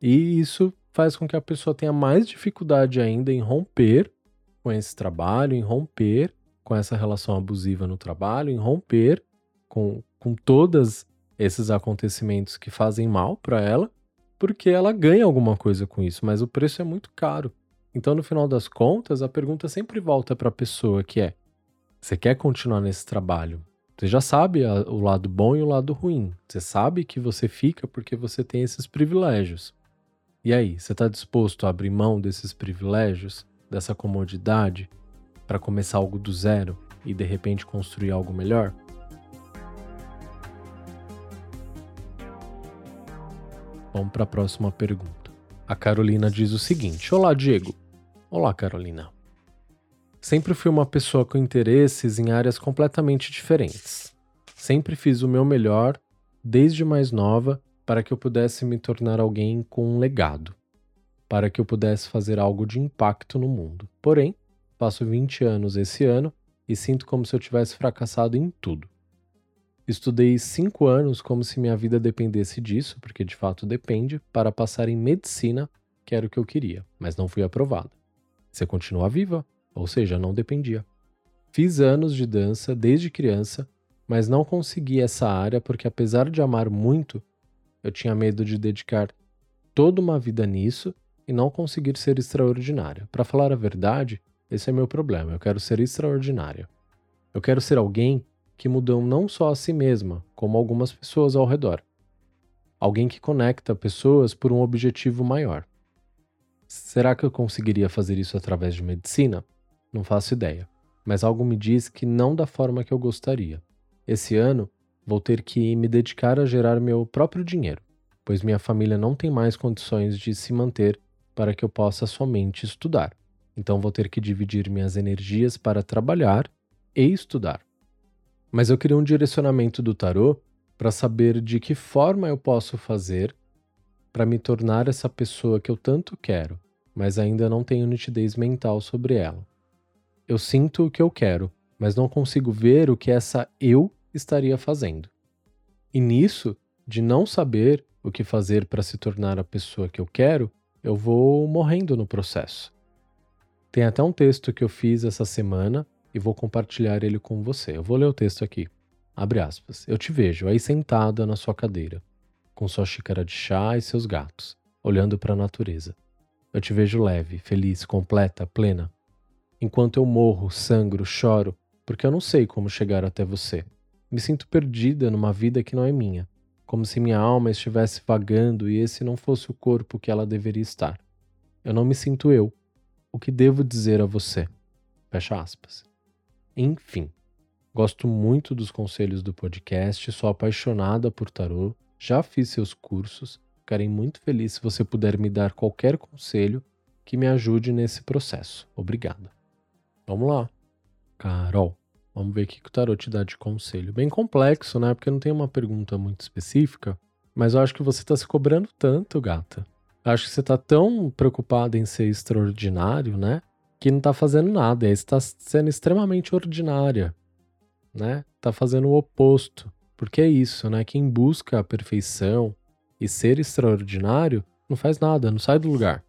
E isso faz com que a pessoa tenha mais dificuldade ainda em romper com esse trabalho, em romper com essa relação abusiva no trabalho, em romper com, com todas esses acontecimentos que fazem mal para ela, porque ela ganha alguma coisa com isso, mas o preço é muito caro. Então, no final das contas, a pergunta sempre volta para a pessoa que é: você quer continuar nesse trabalho? Você já sabe o lado bom e o lado ruim. Você sabe que você fica porque você tem esses privilégios. E aí, você está disposto a abrir mão desses privilégios, dessa comodidade, para começar algo do zero e de repente construir algo melhor? Vamos para a próxima pergunta. A Carolina diz o seguinte: Olá, Diego. Olá, Carolina. Sempre fui uma pessoa com interesses em áreas completamente diferentes. Sempre fiz o meu melhor, desde mais nova, para que eu pudesse me tornar alguém com um legado, para que eu pudesse fazer algo de impacto no mundo. Porém, faço 20 anos esse ano e sinto como se eu tivesse fracassado em tudo. Estudei cinco anos como se minha vida dependesse disso, porque de fato depende, para passar em medicina, que era o que eu queria, mas não fui aprovada. Você continua viva, ou seja, não dependia. Fiz anos de dança desde criança, mas não consegui essa área porque, apesar de amar muito, eu tinha medo de dedicar toda uma vida nisso e não conseguir ser extraordinária. Para falar a verdade, esse é meu problema. Eu quero ser extraordinária. Eu quero ser alguém que mudou não só a si mesma, como algumas pessoas ao redor. Alguém que conecta pessoas por um objetivo maior. Será que eu conseguiria fazer isso através de medicina? Não faço ideia, mas algo me diz que não da forma que eu gostaria. Esse ano, vou ter que me dedicar a gerar meu próprio dinheiro, pois minha família não tem mais condições de se manter para que eu possa somente estudar. Então vou ter que dividir minhas energias para trabalhar e estudar. Mas eu queria um direcionamento do tarô para saber de que forma eu posso fazer para me tornar essa pessoa que eu tanto quero, mas ainda não tenho nitidez mental sobre ela. Eu sinto o que eu quero, mas não consigo ver o que essa eu estaria fazendo. E nisso, de não saber o que fazer para se tornar a pessoa que eu quero, eu vou morrendo no processo. Tem até um texto que eu fiz essa semana e vou compartilhar ele com você. Eu vou ler o texto aqui. Abre aspas. Eu te vejo aí sentada na sua cadeira, com sua xícara de chá e seus gatos, olhando para a natureza. Eu te vejo leve, feliz, completa, plena, enquanto eu morro, sangro, choro, porque eu não sei como chegar até você. Me sinto perdida numa vida que não é minha, como se minha alma estivesse vagando e esse não fosse o corpo que ela deveria estar. Eu não me sinto eu. O que devo dizer a você? Fecha aspas. Enfim, gosto muito dos conselhos do podcast, sou apaixonada por tarô, já fiz seus cursos, ficarei muito feliz se você puder me dar qualquer conselho que me ajude nesse processo. Obrigada. Vamos lá. Carol, vamos ver o que o tarot te dá de conselho. Bem complexo, né? Porque não tem uma pergunta muito específica. Mas eu acho que você tá se cobrando tanto, gata. Eu acho que você tá tão preocupada em ser extraordinário, né? Que não tá fazendo nada. E aí você tá sendo extremamente ordinária, né? Tá fazendo o oposto. Porque é isso, né? Quem busca a perfeição e ser extraordinário não faz nada, não sai do lugar.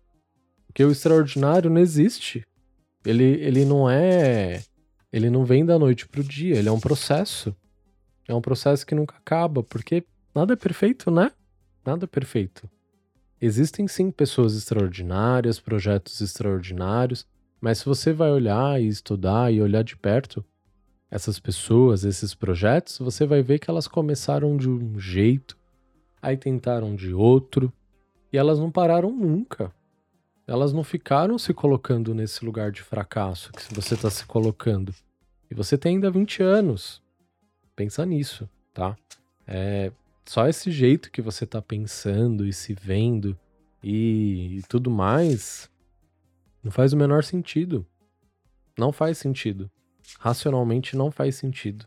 Porque o extraordinário não existe. Ele, ele não é. Ele não vem da noite pro dia, ele é um processo. É um processo que nunca acaba, porque nada é perfeito, né? Nada é perfeito. Existem sim pessoas extraordinárias, projetos extraordinários, mas se você vai olhar e estudar e olhar de perto essas pessoas, esses projetos, você vai ver que elas começaram de um jeito, aí tentaram de outro, e elas não pararam nunca elas não ficaram se colocando nesse lugar de fracasso que você está se colocando. E você tem ainda 20 anos. Pensa nisso, tá? É só esse jeito que você está pensando e se vendo e, e tudo mais não faz o menor sentido. Não faz sentido. Racionalmente não faz sentido.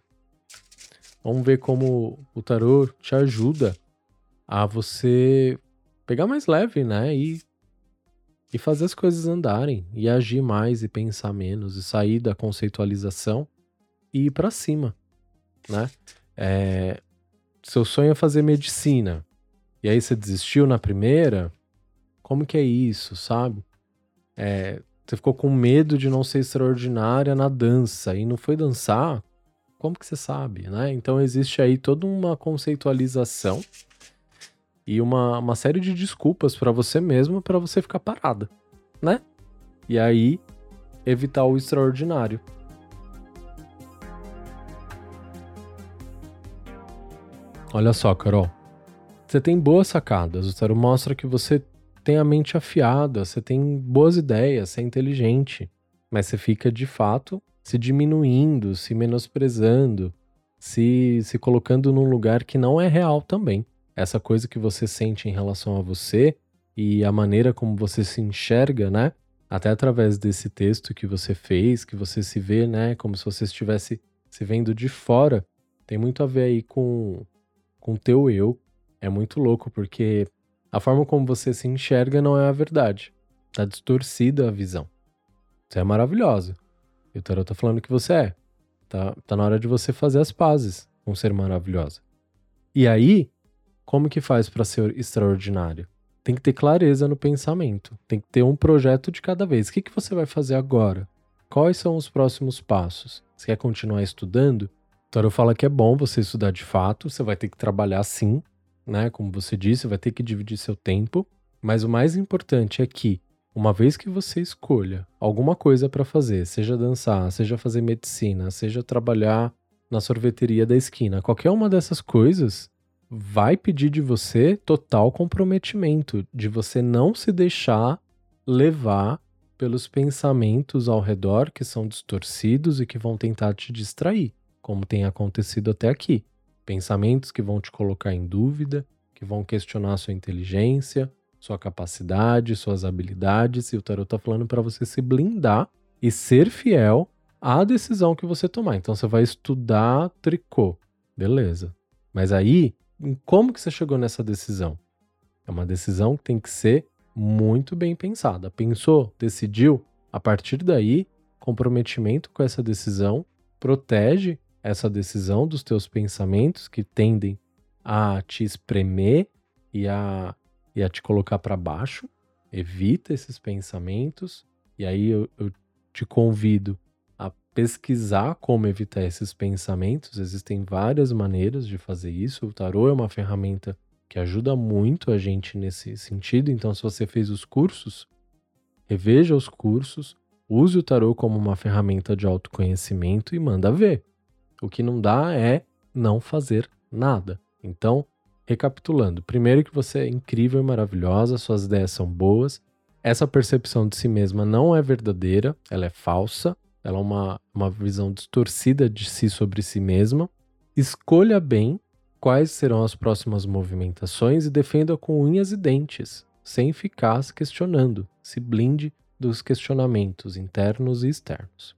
Vamos ver como o tarô te ajuda a você pegar mais leve, né? E e fazer as coisas andarem, e agir mais e pensar menos, e sair da conceitualização e ir para cima, né? É, seu sonho é fazer medicina, e aí você desistiu na primeira, como que é isso, sabe? É, você ficou com medo de não ser extraordinária na dança, e não foi dançar, como que você sabe, né? Então existe aí toda uma conceitualização e uma, uma série de desculpas para você mesmo para você ficar parada, né? E aí evitar o extraordinário. Olha só, Carol. Você tem boas sacadas. O tarot mostra que você tem a mente afiada, você tem boas ideias, você é inteligente. Mas você fica de fato se diminuindo, se menosprezando, se, se colocando num lugar que não é real também. Essa coisa que você sente em relação a você e a maneira como você se enxerga, né? Até através desse texto que você fez, que você se vê, né? Como se você estivesse se vendo de fora, tem muito a ver aí com com teu eu. É muito louco porque a forma como você se enxerga não é a verdade. Tá distorcida a visão. Você é maravilhosa. E o tarot tá falando que você é. Tá, tá na hora de você fazer as pazes com ser maravilhosa. E aí, como que faz para ser extraordinário? Tem que ter clareza no pensamento. Tem que ter um projeto de cada vez. O que, que você vai fazer agora? Quais são os próximos passos? Você quer continuar estudando? Tarot fala que é bom você estudar de fato, você vai ter que trabalhar sim, né? Como você disse, vai ter que dividir seu tempo, mas o mais importante é que uma vez que você escolha alguma coisa para fazer, seja dançar, seja fazer medicina, seja trabalhar na sorveteria da esquina, qualquer uma dessas coisas vai pedir de você total comprometimento, de você não se deixar levar pelos pensamentos ao redor que são distorcidos e que vão tentar te distrair como tem acontecido até aqui. Pensamentos que vão te colocar em dúvida, que vão questionar sua inteligência, sua capacidade, suas habilidades, e o tarot está falando para você se blindar e ser fiel à decisão que você tomar. Então você vai estudar tricô, beleza? Mas aí, como que você chegou nessa decisão? É uma decisão que tem que ser muito bem pensada. Pensou, decidiu, a partir daí, comprometimento com essa decisão protege essa decisão dos teus pensamentos que tendem a te espremer e a, e a te colocar para baixo. Evita esses pensamentos. E aí eu, eu te convido pesquisar como evitar esses pensamentos. Existem várias maneiras de fazer isso. O tarô é uma ferramenta que ajuda muito a gente nesse sentido. Então, se você fez os cursos, reveja os cursos, use o tarô como uma ferramenta de autoconhecimento e manda ver. O que não dá é não fazer nada. Então, recapitulando, primeiro que você é incrível e maravilhosa, suas ideias são boas. Essa percepção de si mesma não é verdadeira, ela é falsa, ela é uma, uma visão distorcida de si sobre si mesma. Escolha bem quais serão as próximas movimentações e defenda com unhas e dentes, sem ficar se questionando. Se blinde dos questionamentos internos e externos.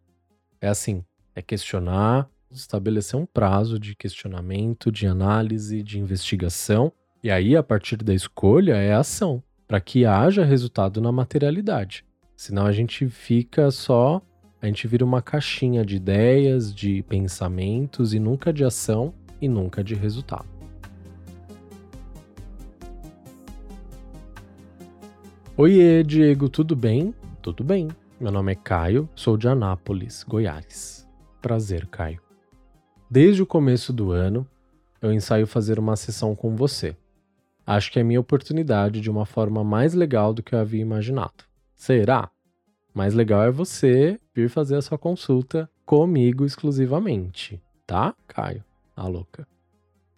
É assim, é questionar, estabelecer um prazo de questionamento, de análise, de investigação, e aí, a partir da escolha, é a ação, para que haja resultado na materialidade. Senão a gente fica só, a gente vira uma caixinha de ideias, de pensamentos e nunca de ação e nunca de resultado. Oiê, Diego, tudo bem? Tudo bem. Meu nome é Caio, sou de Anápolis, Goiás. Prazer, Caio. Desde o começo do ano, eu ensaio fazer uma sessão com você. Acho que é minha oportunidade de uma forma mais legal do que eu havia imaginado. Será? Mais legal é você vir fazer a sua consulta comigo exclusivamente, tá, Caio? A louca.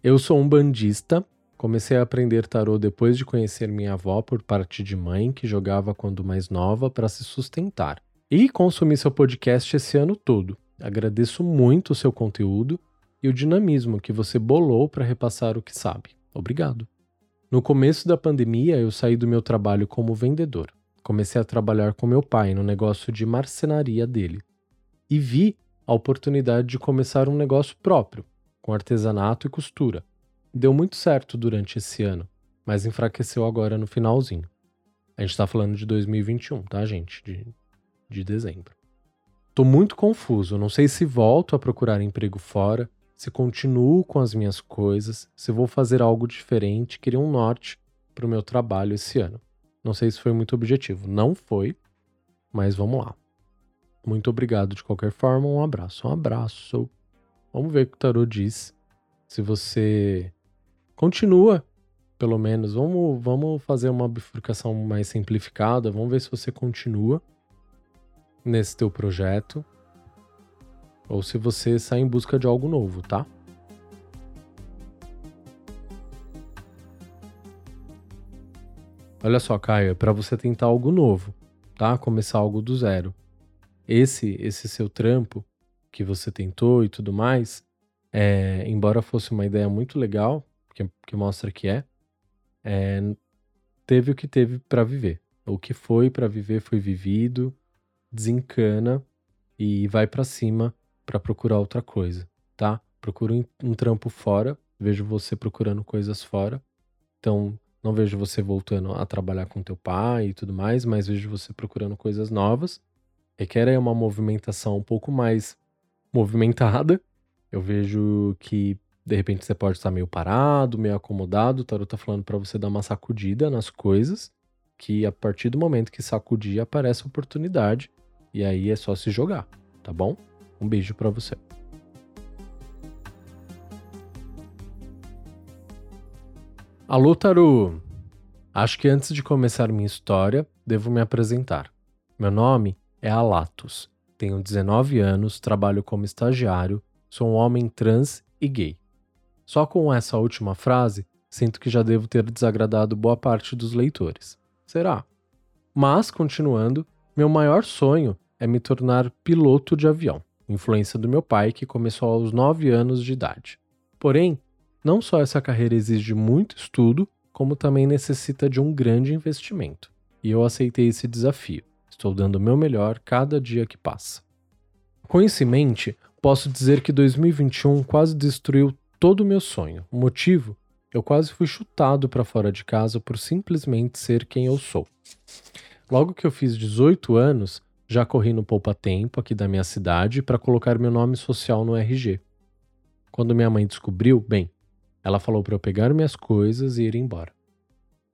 Eu sou um bandista. Comecei a aprender tarô depois de conhecer minha avó por parte de mãe, que jogava quando mais nova para se sustentar. E consumi seu podcast esse ano todo. Agradeço muito o seu conteúdo e o dinamismo que você bolou para repassar o que sabe. Obrigado. No começo da pandemia, eu saí do meu trabalho como vendedor. Comecei a trabalhar com meu pai no negócio de marcenaria dele. E vi a oportunidade de começar um negócio próprio, com artesanato e costura. Deu muito certo durante esse ano, mas enfraqueceu agora no finalzinho. A gente está falando de 2021, tá, gente? De, de dezembro. Tô muito confuso, não sei se volto a procurar emprego fora, se continuo com as minhas coisas, se vou fazer algo diferente, queria um norte para o meu trabalho esse ano. Não sei se foi muito objetivo. Não foi, mas vamos lá. Muito obrigado de qualquer forma. Um abraço. Um abraço. Vamos ver o que o tarô diz. Se você continua, pelo menos, vamos, vamos fazer uma bifurcação mais simplificada. Vamos ver se você continua nesse teu projeto ou se você sai em busca de algo novo, tá? Olha só, Caio, é para você tentar algo novo, tá? Começar algo do zero. Esse, esse seu trampo que você tentou e tudo mais, é, embora fosse uma ideia muito legal, que, que mostra que é, é, teve o que teve para viver. O que foi para viver foi vivido, desencana e vai para cima para procurar outra coisa, tá? Procura um, um trampo fora, vejo você procurando coisas fora. Então, não vejo você voltando a trabalhar com teu pai e tudo mais, mas vejo você procurando coisas novas. Requer aí uma movimentação um pouco mais movimentada. Eu vejo que de repente você pode estar meio parado, meio acomodado. O tarot tá falando para você dar uma sacudida nas coisas, que a partir do momento que sacudir aparece oportunidade e aí é só se jogar, tá bom? Um beijo para você. Alô, Taru! Acho que antes de começar minha história, devo me apresentar. Meu nome é Alatos. Tenho 19 anos, trabalho como estagiário, sou um homem trans e gay. Só com essa última frase, sinto que já devo ter desagradado boa parte dos leitores. Será? Mas, continuando, meu maior sonho é me tornar piloto de avião, influência do meu pai que começou aos 9 anos de idade. Porém, não só essa carreira exige muito estudo, como também necessita de um grande investimento. E eu aceitei esse desafio. Estou dando o meu melhor cada dia que passa. Com isso em mente, posso dizer que 2021 quase destruiu todo o meu sonho. O motivo? Eu quase fui chutado para fora de casa por simplesmente ser quem eu sou. Logo que eu fiz 18 anos, já corri no Poupa Tempo aqui da minha cidade para colocar meu nome social no RG. Quando minha mãe descobriu, bem, ela falou para eu pegar minhas coisas e ir embora.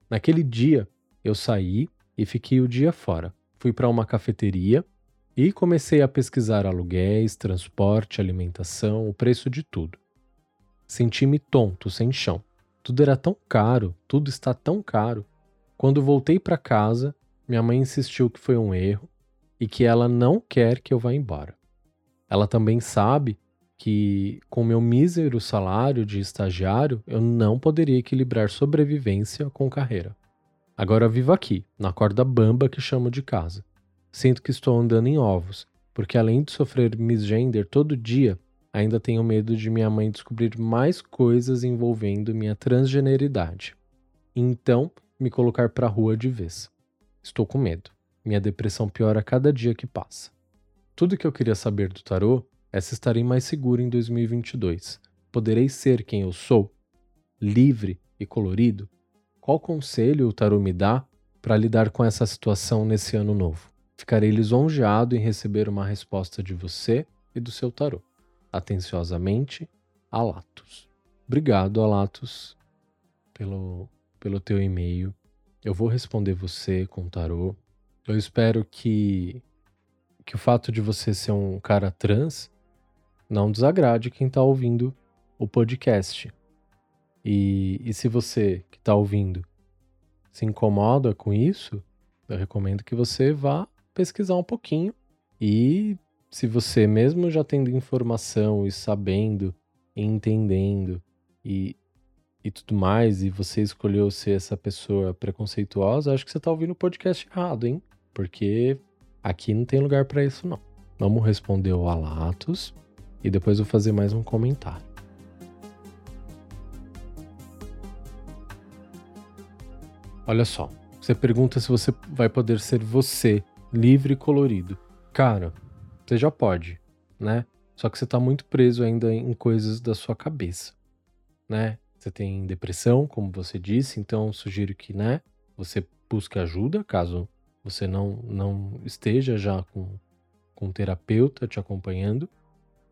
Naquele dia, eu saí e fiquei o dia fora. Fui para uma cafeteria e comecei a pesquisar aluguéis, transporte, alimentação, o preço de tudo. Senti-me tonto, sem chão. Tudo era tão caro, tudo está tão caro. Quando voltei para casa, minha mãe insistiu que foi um erro e que ela não quer que eu vá embora. Ela também sabe que com meu mísero salário de estagiário eu não poderia equilibrar sobrevivência com carreira. Agora vivo aqui, na corda bamba que chamo de casa. Sinto que estou andando em ovos, porque além de sofrer misgender todo dia, ainda tenho medo de minha mãe descobrir mais coisas envolvendo minha transgeneridade. Então, me colocar pra rua de vez. Estou com medo. Minha depressão piora a cada dia que passa. Tudo que eu queria saber do tarô se estarei mais seguro em 2022. Poderei ser quem eu sou? Livre e colorido? Qual conselho o tarô me dá para lidar com essa situação nesse ano novo? Ficarei lisonjeado em receber uma resposta de você e do seu tarô. Atenciosamente, Alatos. Obrigado, Alatos, pelo, pelo teu e-mail. Eu vou responder você com tarô. Eu espero que, que o fato de você ser um cara trans não desagrade quem está ouvindo o podcast. E, e se você que está ouvindo se incomoda com isso, eu recomendo que você vá pesquisar um pouquinho e se você mesmo já tendo informação e sabendo e entendendo e, e tudo mais, e você escolheu ser essa pessoa preconceituosa, acho que você está ouvindo o podcast errado, hein? Porque aqui não tem lugar para isso não. Vamos responder o Alatos e depois vou fazer mais um comentário. Olha só, você pergunta se você vai poder ser você, livre e colorido. Cara, você já pode, né? Só que você tá muito preso ainda em coisas da sua cabeça, né? Você tem depressão, como você disse, então sugiro que, né, você busque ajuda, caso você não, não esteja já com, com um terapeuta te acompanhando.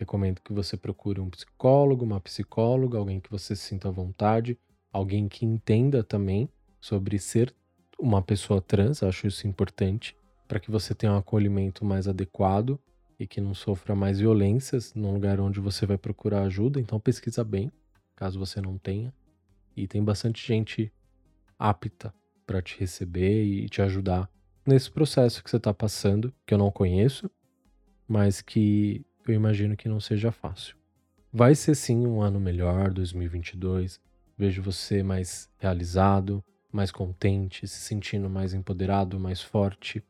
Recomendo que você procure um psicólogo, uma psicóloga, alguém que você se sinta à vontade, alguém que entenda também sobre ser uma pessoa trans, acho isso importante, para que você tenha um acolhimento mais adequado e que não sofra mais violências num lugar onde você vai procurar ajuda. Então pesquisa bem, caso você não tenha. E tem bastante gente apta para te receber e te ajudar nesse processo que você está passando, que eu não conheço, mas que eu imagino que não seja fácil. Vai ser sim um ano melhor, 2022. Vejo você mais realizado, mais contente, se sentindo mais empoderado, mais forte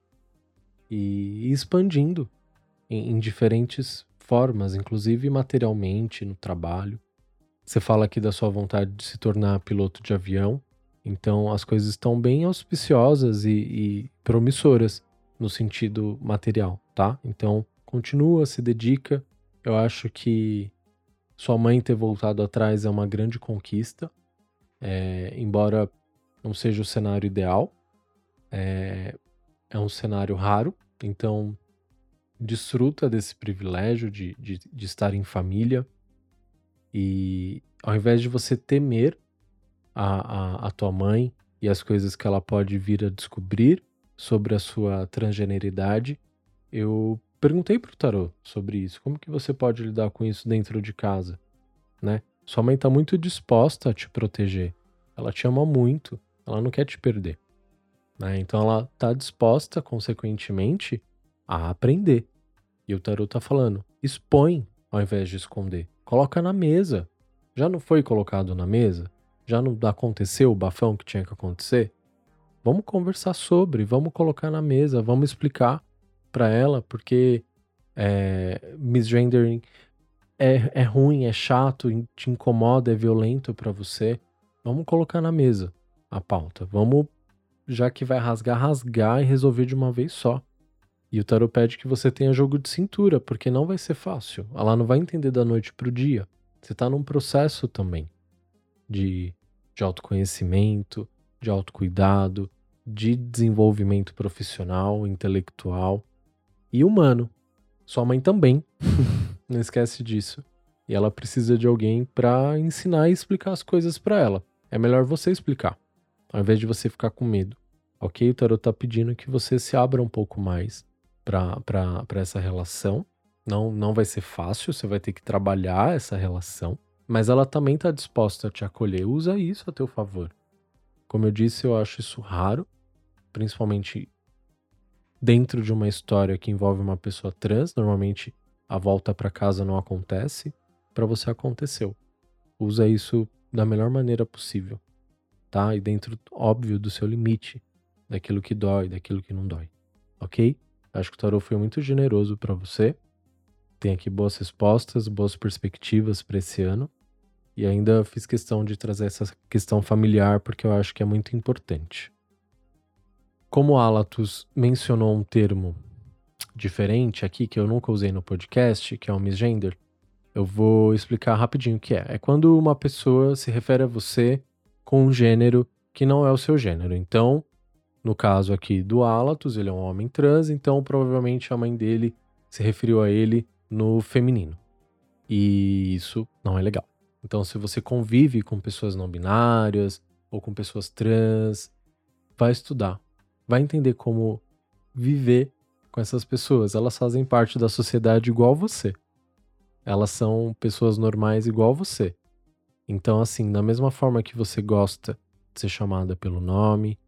e expandindo em, em diferentes formas, inclusive materialmente no trabalho. Você fala aqui da sua vontade de se tornar piloto de avião, então as coisas estão bem auspiciosas e, e promissoras no sentido material, tá? Então continua, se dedica. Eu acho que sua mãe ter voltado atrás é uma grande conquista, é, embora não seja o cenário ideal, é, é um cenário raro, então desfruta desse privilégio de, de, de estar em família e ao invés de você temer a, a, a tua mãe e as coisas que ela pode vir a descobrir sobre a sua transgeneridade, eu perguntei pro tarô sobre isso. Como que você pode lidar com isso dentro de casa, né? Sua mãe está muito disposta a te proteger. Ela te ama muito. Ela não quer te perder. Né? Então ela está disposta, consequentemente, a aprender. E o tarot tá falando: expõe ao invés de esconder. Coloca na mesa. Já não foi colocado na mesa? Já não aconteceu o bafão que tinha que acontecer? Vamos conversar sobre, vamos colocar na mesa, vamos explicar para ela porque é, misgendering é, é ruim, é chato, te incomoda, é violento para você. Vamos colocar na mesa a pauta. Vamos, já que vai rasgar, rasgar e resolver de uma vez só. E o tarot pede que você tenha jogo de cintura, porque não vai ser fácil. Ela não vai entender da noite pro dia. Você está num processo também de, de autoconhecimento, de autocuidado, de desenvolvimento profissional, intelectual e humano. Sua mãe também. não esquece disso. E ela precisa de alguém para ensinar e explicar as coisas para ela. É melhor você explicar, ao invés de você ficar com medo. Ok? O tarot tá pedindo que você se abra um pouco mais para essa relação. Não, não vai ser fácil, você vai ter que trabalhar essa relação, mas ela também está disposta a te acolher. Usa isso a teu favor. Como eu disse, eu acho isso raro, principalmente dentro de uma história que envolve uma pessoa trans. Normalmente a volta para casa não acontece, para você aconteceu. Usa isso da melhor maneira possível, tá? E dentro, óbvio, do seu limite, daquilo que dói, daquilo que não dói, ok? Acho que o tarot foi muito generoso para você. Tem aqui boas respostas, boas perspectivas para esse ano. E ainda fiz questão de trazer essa questão familiar porque eu acho que é muito importante. Como Alatus mencionou um termo diferente aqui que eu nunca usei no podcast, que é o misgender, eu vou explicar rapidinho o que é. É quando uma pessoa se refere a você com um gênero que não é o seu gênero. Então, no caso aqui do Alatus, ele é um homem trans, então provavelmente a mãe dele se referiu a ele no feminino. E isso não é legal. Então, se você convive com pessoas não binárias ou com pessoas trans, vai estudar, vai entender como viver com essas pessoas. Elas fazem parte da sociedade igual você. Elas são pessoas normais igual você. Então, assim, da mesma forma que você gosta de ser chamada pelo nome,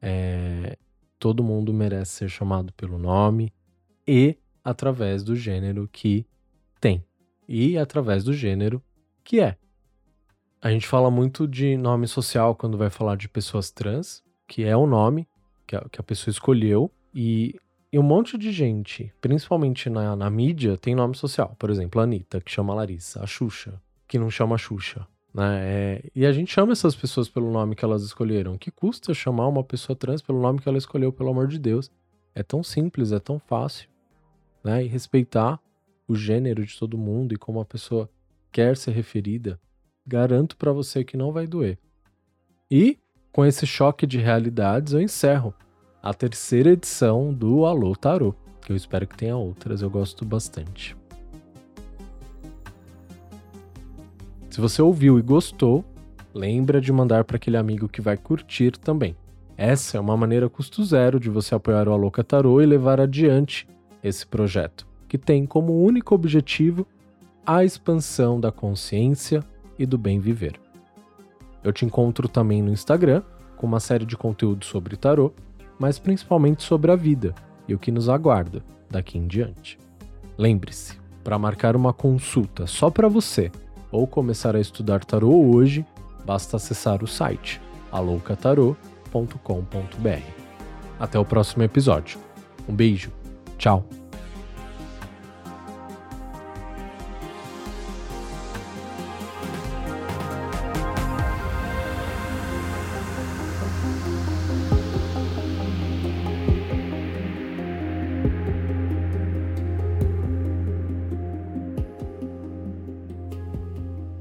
é, todo mundo merece ser chamado pelo nome e através do gênero que tem e através do gênero que é. A gente fala muito de nome social quando vai falar de pessoas trans, que é o nome que a, que a pessoa escolheu e, e, um monte de gente, principalmente na, na mídia, tem nome social. Por exemplo, a Anitta, que chama Larissa, a Xuxa, que não chama Xuxa. Né? É, e a gente chama essas pessoas pelo nome que elas escolheram. Que custa chamar uma pessoa trans pelo nome que ela escolheu, pelo amor de Deus? É tão simples, é tão fácil. Né? E respeitar o gênero de todo mundo e como a pessoa quer ser referida, garanto para você que não vai doer. E com esse choque de realidades, eu encerro a terceira edição do Alô Tarô, que eu espero que tenha outras, eu gosto bastante. Se você ouviu e gostou, lembra de mandar para aquele amigo que vai curtir também. Essa é uma maneira custo zero de você apoiar o Aloca Tarô e levar adiante esse projeto. que tem como único objetivo a expansão da consciência e do bem viver. Eu te encontro também no Instagram com uma série de conteúdos sobre tarô, mas principalmente sobre a vida e o que nos aguarda daqui em diante. Lembre-se, para marcar uma consulta só para você ou começar a estudar tarô hoje, basta acessar o site aloucatarô.com.br. Até o próximo episódio. Um beijo. Tchau.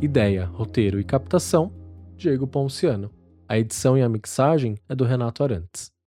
Ideia, roteiro e captação: Diego Ponciano. A edição e a mixagem é do Renato Arantes.